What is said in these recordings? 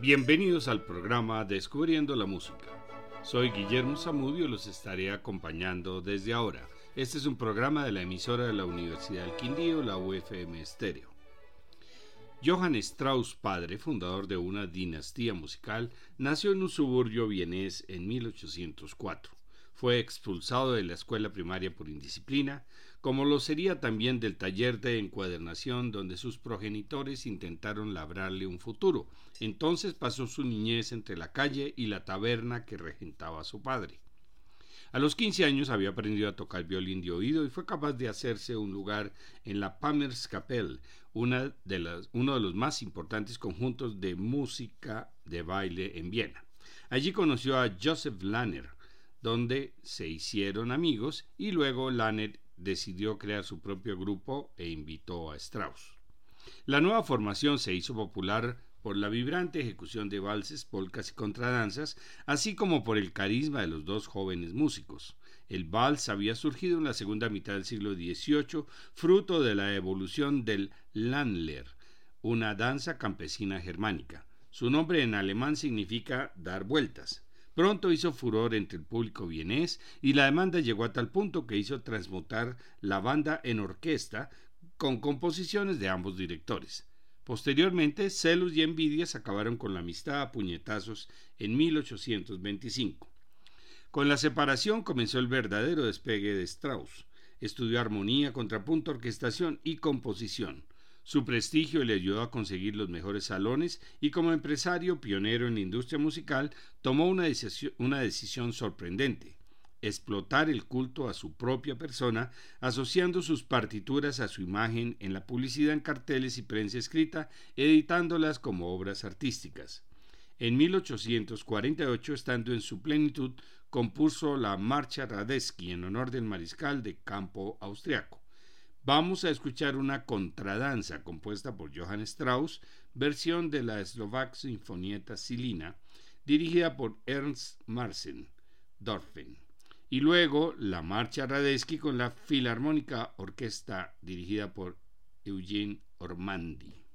Bienvenidos al programa Descubriendo la Música. Soy Guillermo Zamudio y los estaré acompañando desde ahora. Este es un programa de la emisora de la Universidad del Quindío, la UFM Estéreo. Johann Strauss, padre, fundador de una dinastía musical, nació en un suburbio vienés en 1804. Fue expulsado de la escuela primaria por indisciplina, como lo sería también del taller de encuadernación donde sus progenitores intentaron labrarle un futuro. Entonces pasó su niñez entre la calle y la taberna que regentaba su padre. A los 15 años había aprendido a tocar violín de oído y fue capaz de hacerse un lugar en la Pammerskapelle, una de uno de los más importantes conjuntos de música de baile en Viena. Allí conoció a Joseph Lanner, donde se hicieron amigos y luego Lanner decidió crear su propio grupo e invitó a Strauss. La nueva formación se hizo popular por la vibrante ejecución de valses, polcas y contradanzas, así como por el carisma de los dos jóvenes músicos. El vals había surgido en la segunda mitad del siglo XVIII, fruto de la evolución del Landler, una danza campesina germánica. Su nombre en alemán significa dar vueltas. Pronto hizo furor entre el público vienés y la demanda llegó a tal punto que hizo transmutar la banda en orquesta con composiciones de ambos directores. Posteriormente, celos y envidias acabaron con la amistad a puñetazos en 1825. Con la separación comenzó el verdadero despegue de Strauss. Estudió armonía, contrapunto, orquestación y composición. Su prestigio le ayudó a conseguir los mejores salones y como empresario pionero en la industria musical tomó una decisión, sorprendente explotar el culto a su propia persona, asociando sus partituras a su imagen en la publicidad en carteles y prensa escrita, editándolas como obras artísticas. En 1848, estando en su plenitud, compuso la Marcha Radetzky en honor del mariscal de campo austriaco. Vamos a escuchar una contradanza compuesta por Johann Strauss, versión de la Slovak Sinfonieta Silina, dirigida por Ernst Marsen Dorfen. Y luego la Marcha Radetzky con la Filarmónica Orquesta dirigida por Eugene Ormandy.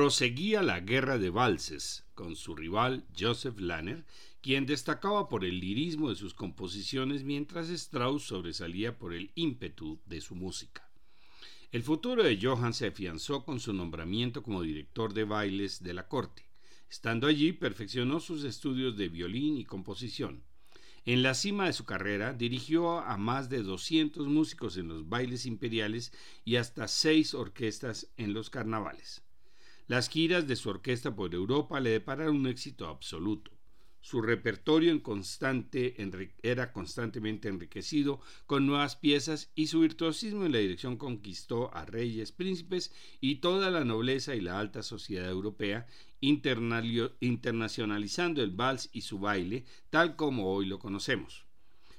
Proseguía la guerra de valses con su rival Joseph Lanner, quien destacaba por el lirismo de sus composiciones mientras Strauss sobresalía por el ímpetu de su música. El futuro de Johann se afianzó con su nombramiento como director de bailes de la corte. Estando allí, perfeccionó sus estudios de violín y composición. En la cima de su carrera, dirigió a más de 200 músicos en los bailes imperiales y hasta seis orquestas en los carnavales. Las giras de su orquesta por Europa le depararon un éxito absoluto. Su repertorio en constante, era constantemente enriquecido con nuevas piezas y su virtuosismo en la dirección conquistó a reyes, príncipes y toda la nobleza y la alta sociedad europea, internacionalizando el vals y su baile tal como hoy lo conocemos.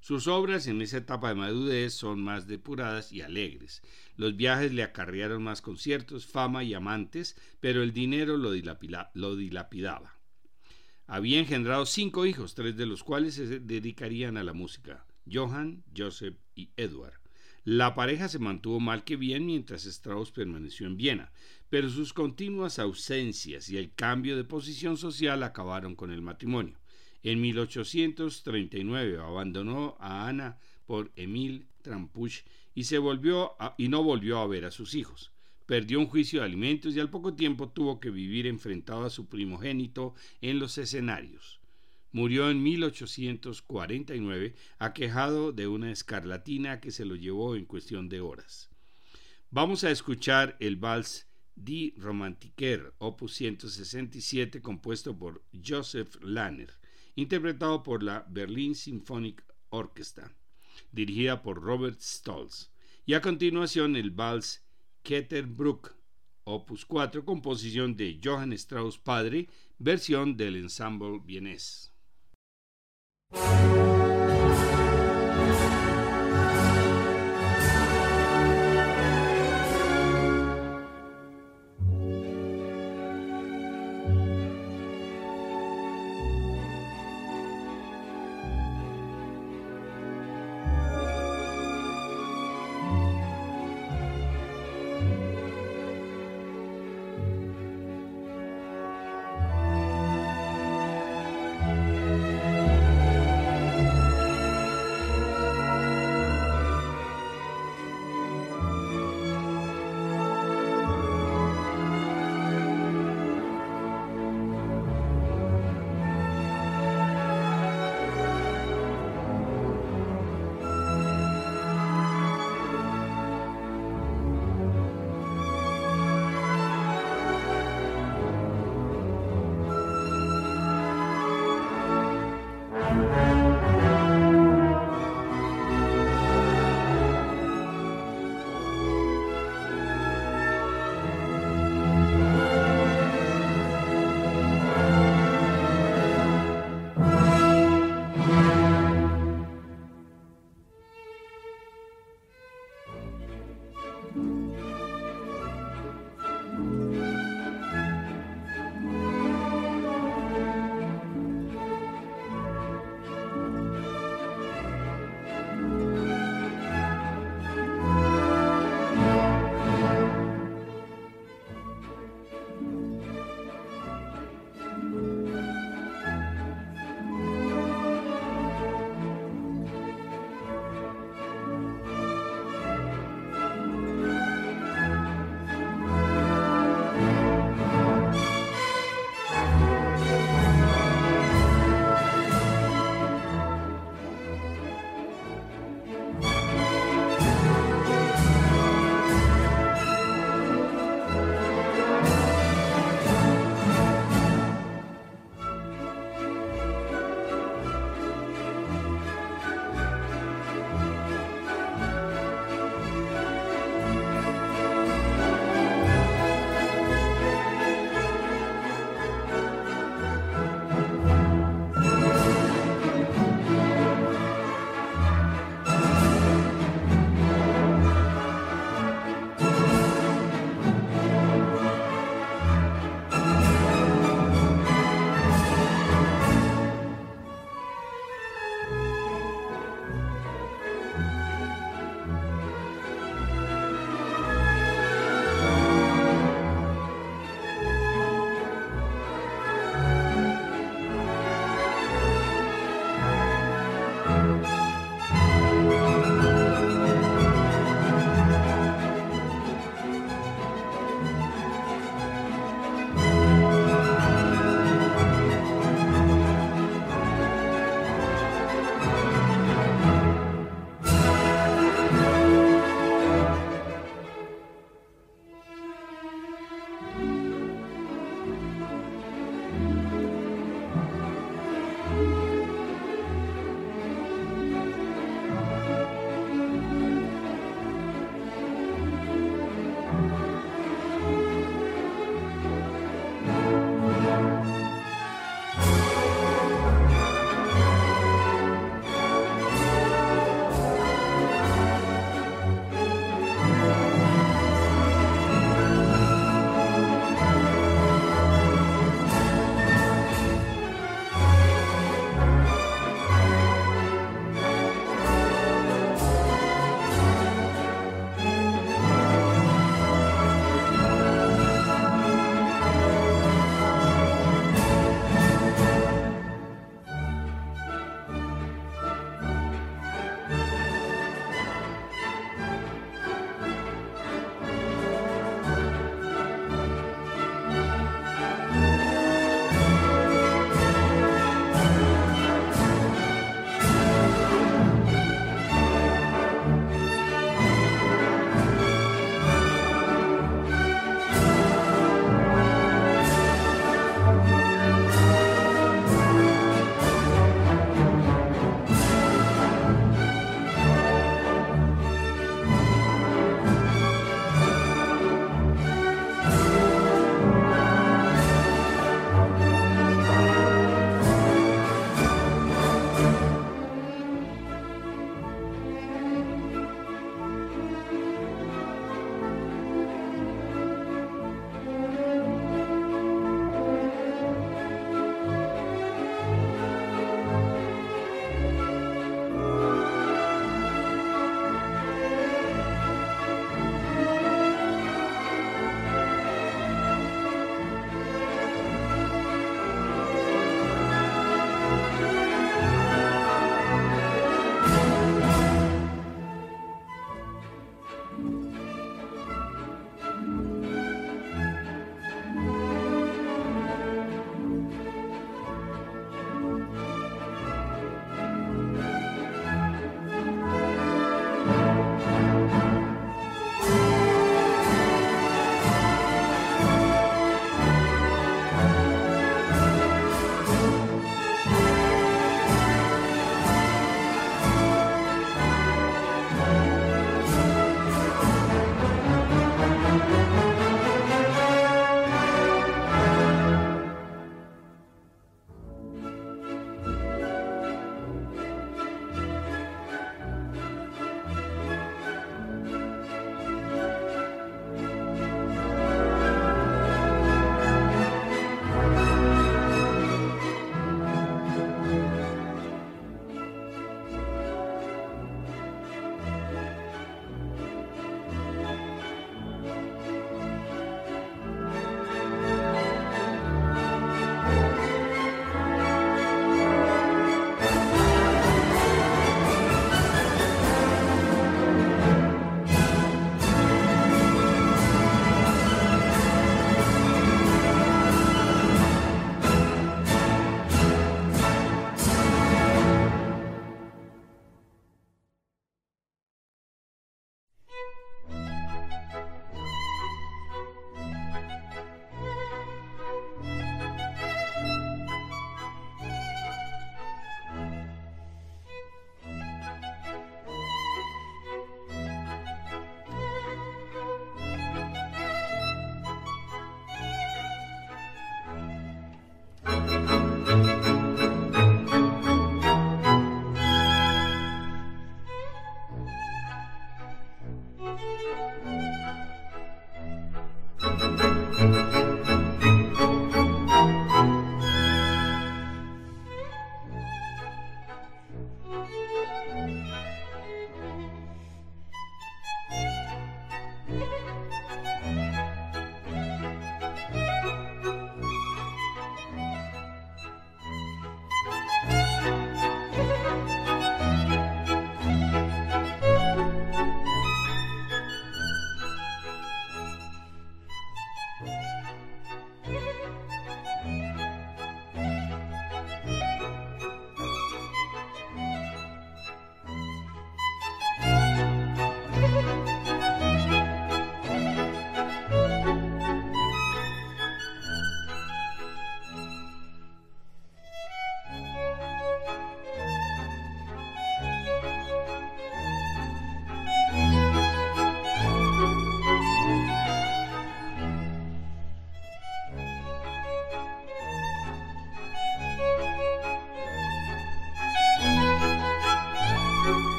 Sus obras en esa etapa de madurez son más depuradas y alegres. Los viajes le acarrearon más conciertos, fama y amantes, pero el dinero lo, dilapidaba. Había engendrado cinco hijos, tres de los cuales se dedicarían a la música, Johann, Joseph y Edward. La pareja se mantuvo mal que bien mientras Strauss permaneció en Viena, pero sus continuas ausencias y el cambio de posición social acabaron con el matrimonio. En 1839 abandonó a Ana por Emil Trampuch y, se volvió y no volvió a ver a sus hijos. Perdió un juicio de alimentos y al poco tiempo tuvo que vivir enfrentado a su primogénito en los escenarios. Murió en 1849 aquejado de una escarlatina que se lo llevó en cuestión de horas. Vamos a escuchar el vals Die Romantiker, opus 167, compuesto por Joseph Lanner interpretado por la Berlin Symphonic Orchestra, dirigida por Robert Stolz, y a continuación el vals Ketterbruck, opus 4, composición de Johann Strauss padre, versión del ensemble vienés.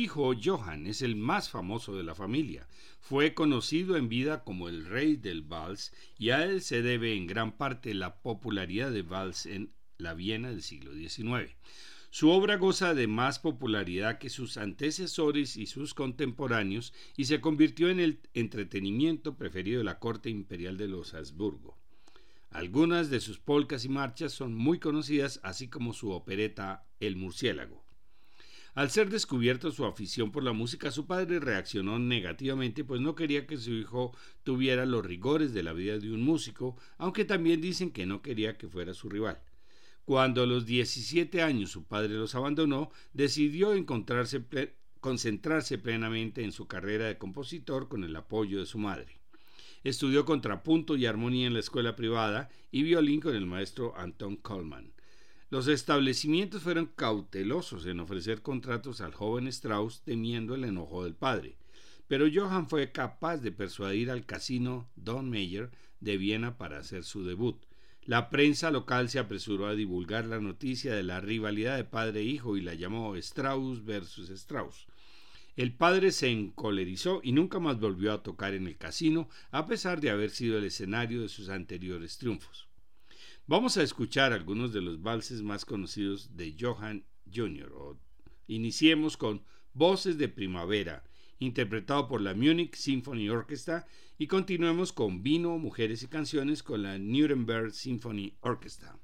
Hijo Johann es el más famoso de la familia. Fue conocido en vida como el rey del vals y a él se debe en gran parte la popularidad de vals en la Viena del siglo XIX. Su obra goza de más popularidad que sus antecesores y sus contemporáneos y se convirtió en el entretenimiento preferido de la corte imperial de los Habsburgo. Algunas de sus polcas y marchas son muy conocidas, así como su opereta El murciélago. Al ser descubierto su afición por la música, su padre reaccionó negativamente, pues no quería que su hijo tuviera los rigores de la vida de un músico, aunque también dicen que no quería que fuera su rival. Cuando a los 17 años su padre los abandonó, decidió concentrarse plenamente en su carrera de compositor con el apoyo de su madre. Estudió contrapunto y armonía en la escuela privada y violín con el maestro Anton Coleman. Los establecimientos fueron cautelosos en ofrecer contratos al joven Strauss temiendo el enojo del padre, pero Johann fue capaz de persuadir al casino Don Meyer de Viena para hacer su debut. La prensa local se apresuró a divulgar la noticia de la rivalidad de padre e hijo y la llamó Strauss versus Strauss. El padre se encolerizó y nunca más volvió a tocar en el casino, a pesar de haber sido el escenario de sus anteriores triunfos. Vamos a escuchar algunos de los valses más conocidos de Johann Jr. iniciemos con Voces de Primavera, interpretado por la Munich Symphony Orchestra, y continuemos con Vino, Mujeres y Canciones con la Nuremberg Symphony Orchestra.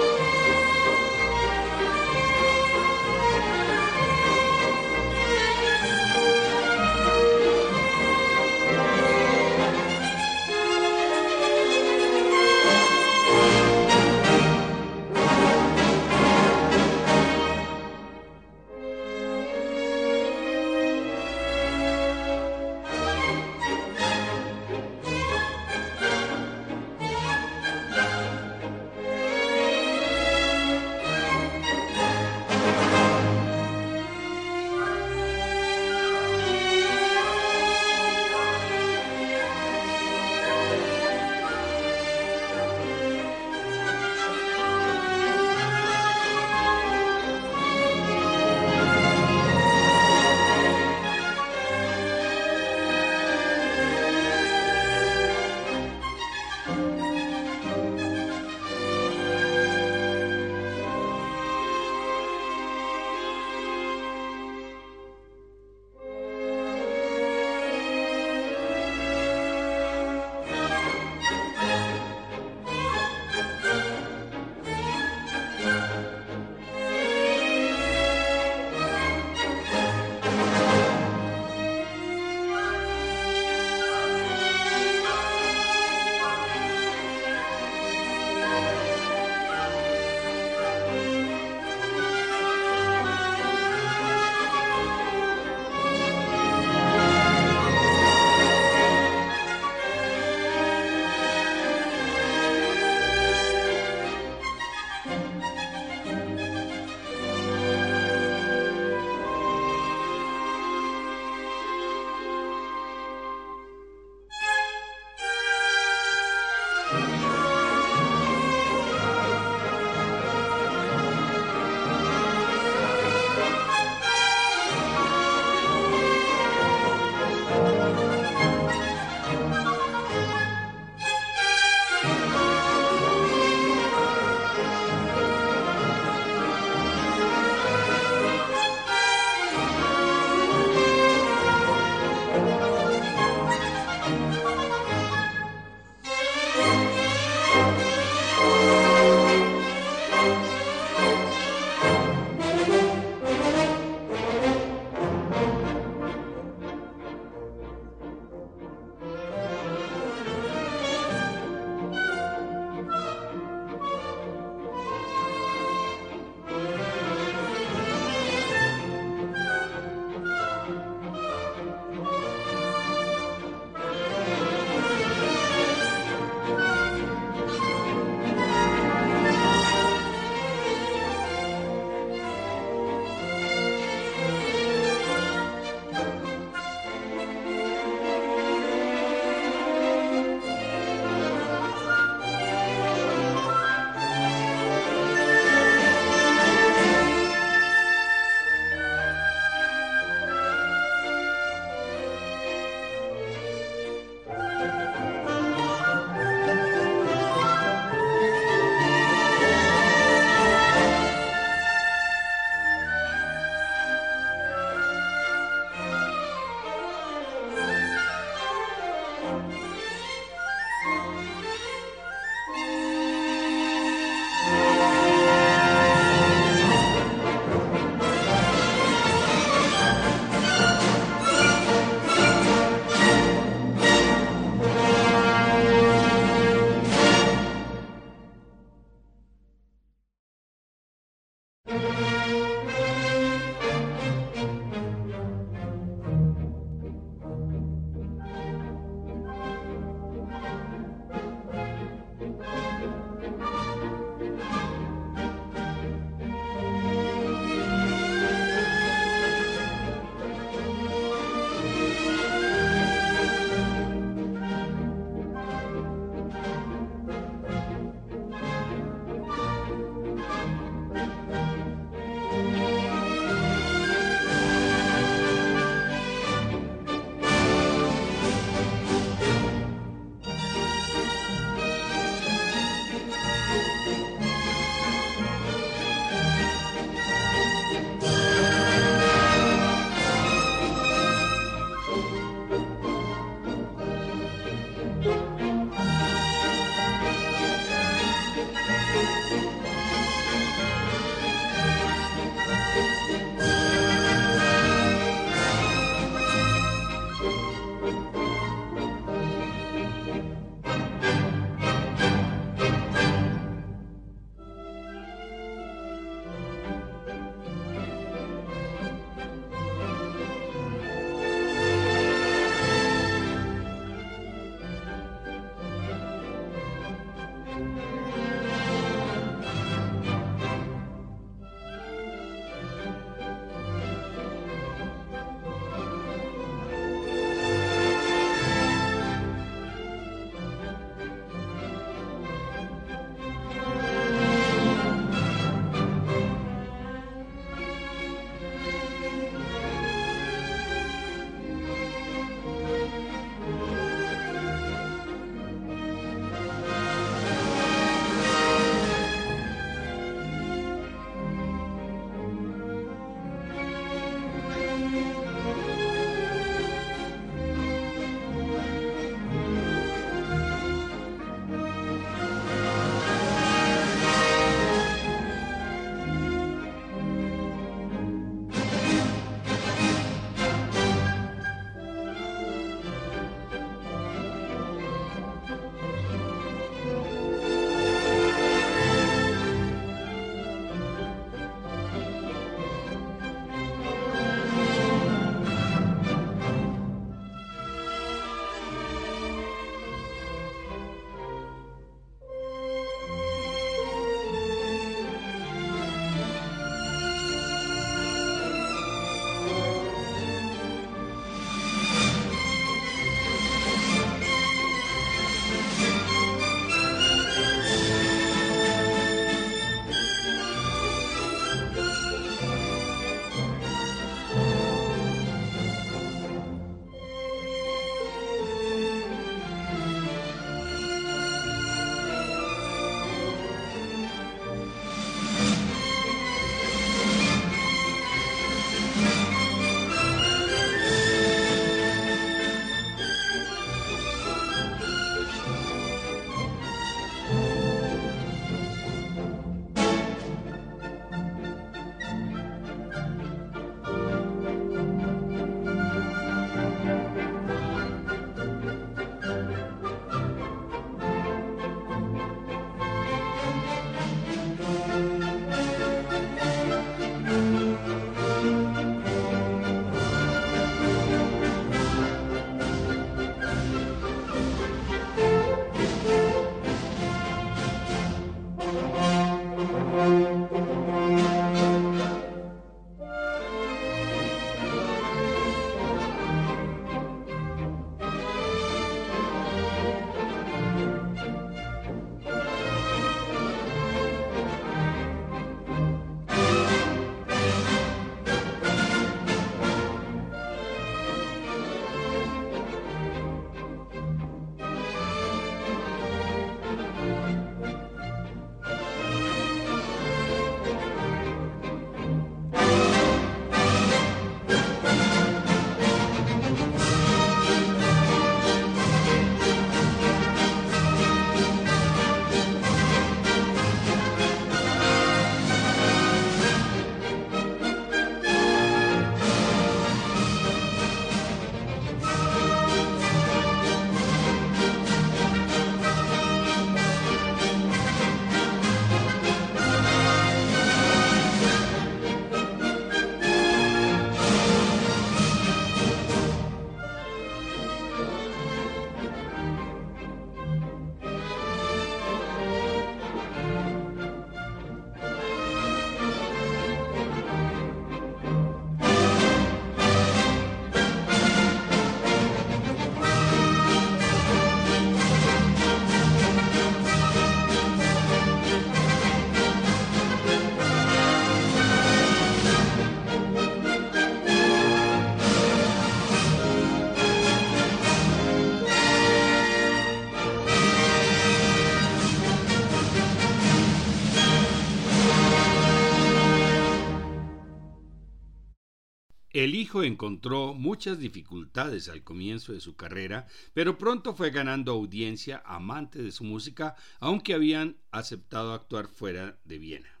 Hijo encontró muchas dificultades al comienzo de su carrera, pero pronto fue ganando audiencia amante de su música, aunque habían aceptado actuar fuera de Viena.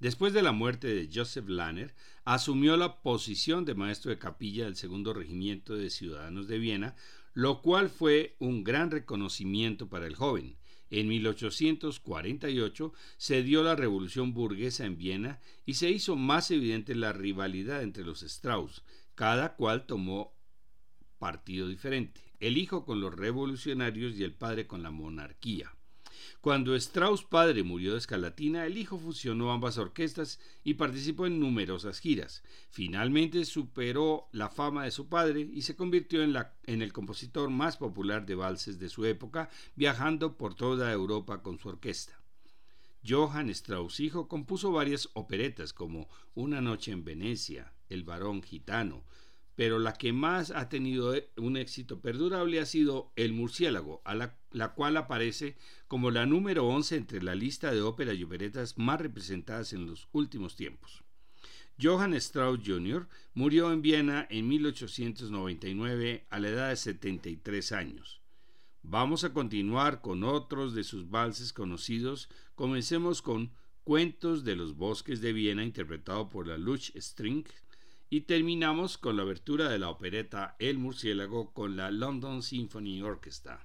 Después de la muerte de Joseph Lanner, asumió la posición de maestro de capilla del segundo regimiento de ciudadanos de Viena, lo cual fue un gran reconocimiento para el joven. En 1848 se dio la revolución burguesa en Viena y se hizo más evidente la rivalidad entre los Strauss. Cada cual tomó partido diferente, el hijo con los revolucionarios y el padre con la monarquía. Cuando Strauss padre murió de escalatina, el hijo fusionó ambas orquestas y participó en numerosas giras. Finalmente superó la fama de su padre y se convirtió en, el compositor más popular de valses de su época, viajando por toda Europa con su orquesta. Johann Strauss hijo compuso varias operetas como Una noche en Venecia, El varón gitano, pero la que más ha tenido eh, un éxito perdurable ha sido El murciélago, a la, cual aparece como la número 11 entre la lista de óperas y operetas más representadas en los últimos tiempos. Johann Strauss Jr. murió en Viena en 1899 a la edad de 73 años. Vamos a continuar con otros de sus valses conocidos. Comencemos con Cuentos de los bosques de Viena, interpretado por la Luch String, y terminamos con la abertura de la opereta El murciélago con la London Symphony Orchestra.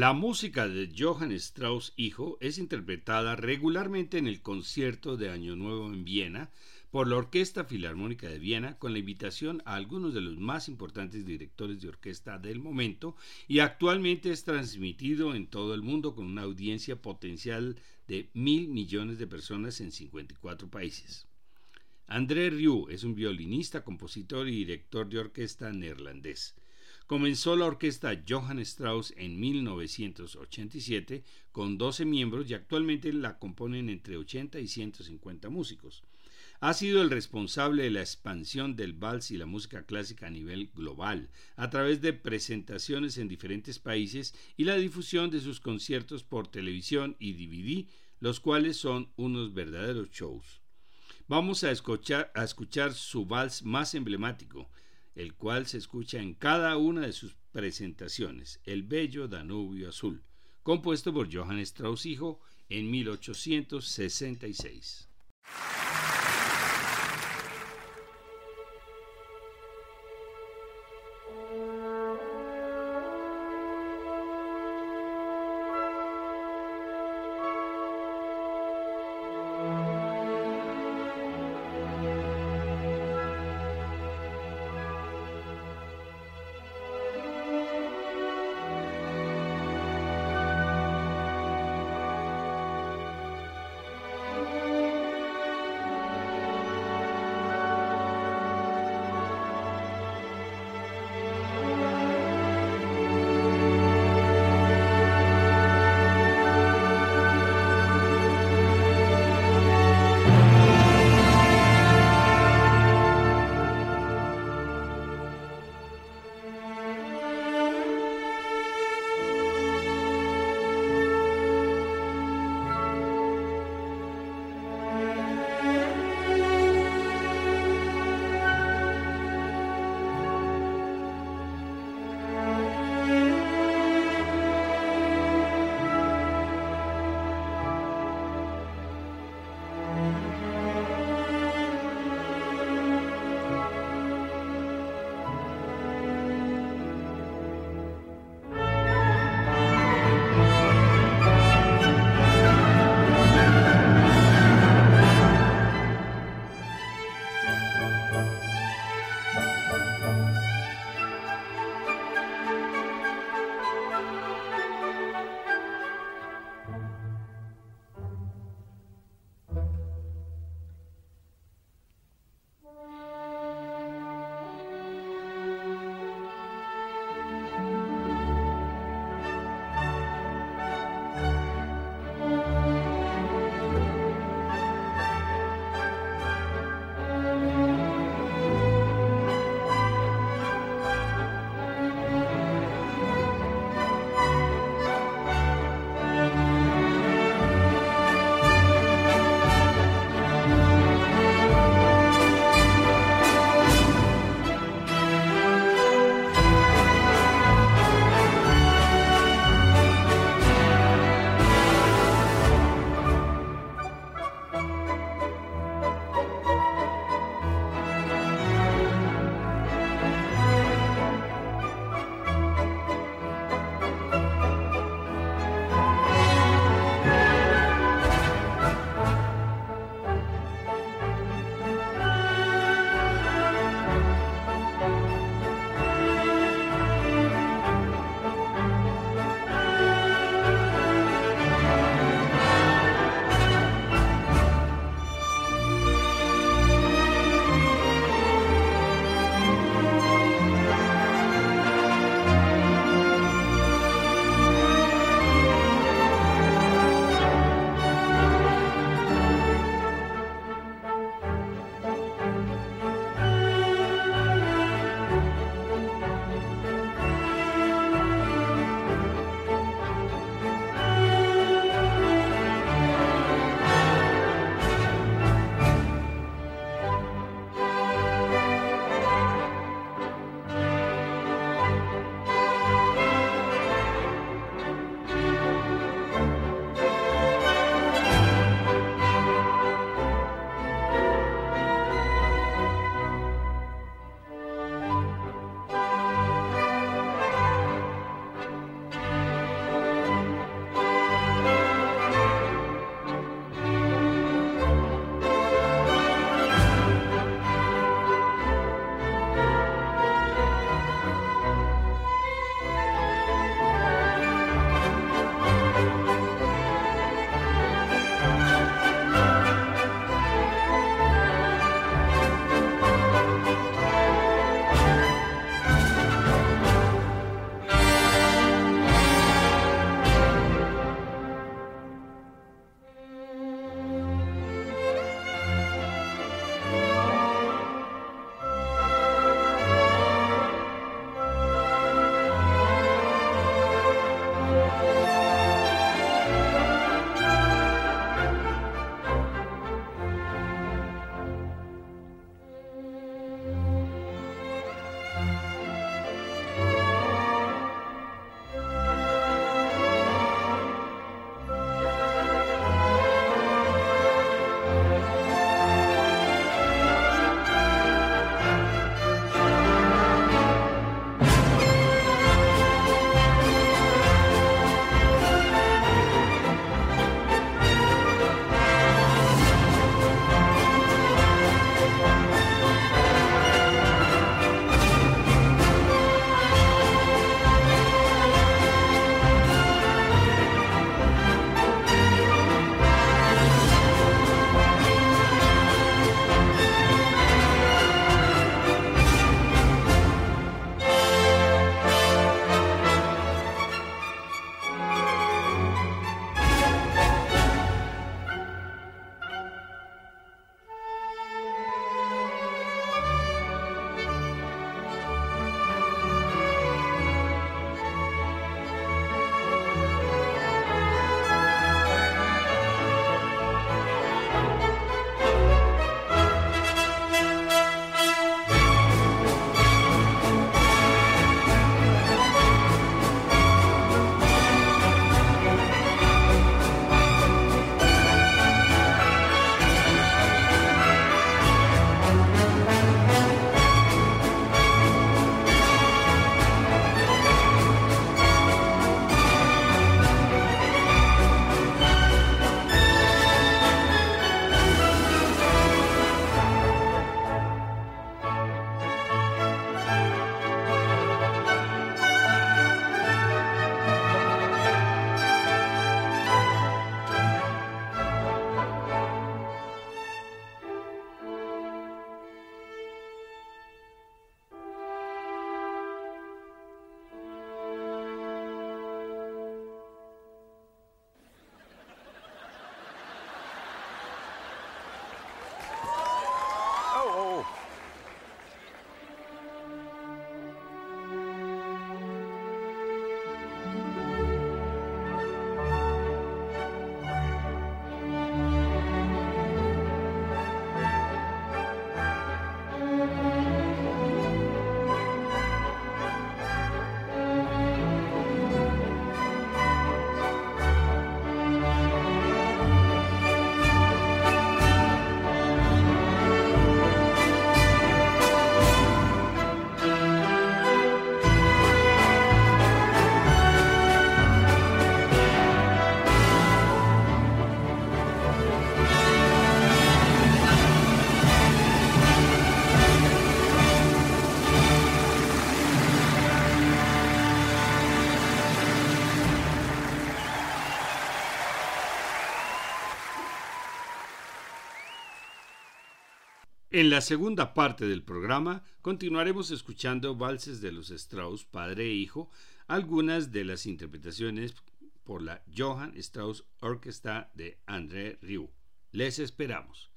La música de Johann Strauss hijo es interpretada regularmente en el concierto de Año Nuevo en Viena por la Orquesta Filarmónica de Viena con la invitación a algunos de los más importantes directores de orquesta del momento y actualmente es transmitido en todo el mundo con una audiencia potencial de mil millones de personas en 54 países. André Rieu es un violinista, compositor y director de orquesta neerlandés. Comenzó la orquesta Johann Strauss en 1987 con 12 miembros y actualmente la componen entre 80 y 150 músicos. Ha sido el responsable de la expansión del vals y la música clásica a nivel global, a través de presentaciones en diferentes países y la difusión de sus conciertos por televisión y DVD, los cuales son unos verdaderos shows. Vamos a escuchar, a escuchar su vals más emblemático, el cual se escucha en cada una de sus presentaciones, El Bello Danubio Azul, compuesto por Johann Strauss hijo en 1866. En la segunda parte del programa continuaremos escuchando valses de los Strauss, padre e hijo, algunas de las interpretaciones por la Johann Strauss Orchestra de André Rieu. Les esperamos.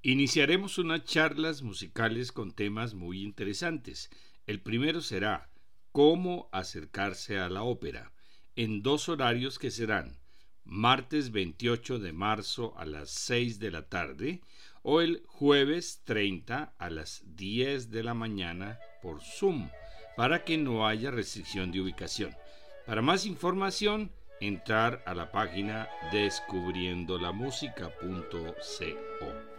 Iniciaremos unas charlas musicales con temas muy interesantes. El primero será Cómo acercarse a la ópera, en dos horarios que serán martes 28 de marzo a las 6 de la tarde o el jueves 30 a las 10 de la mañana por Zoom, para que no haya restricción de ubicación. Para más información, entrar a la página descubriendolamusica.co.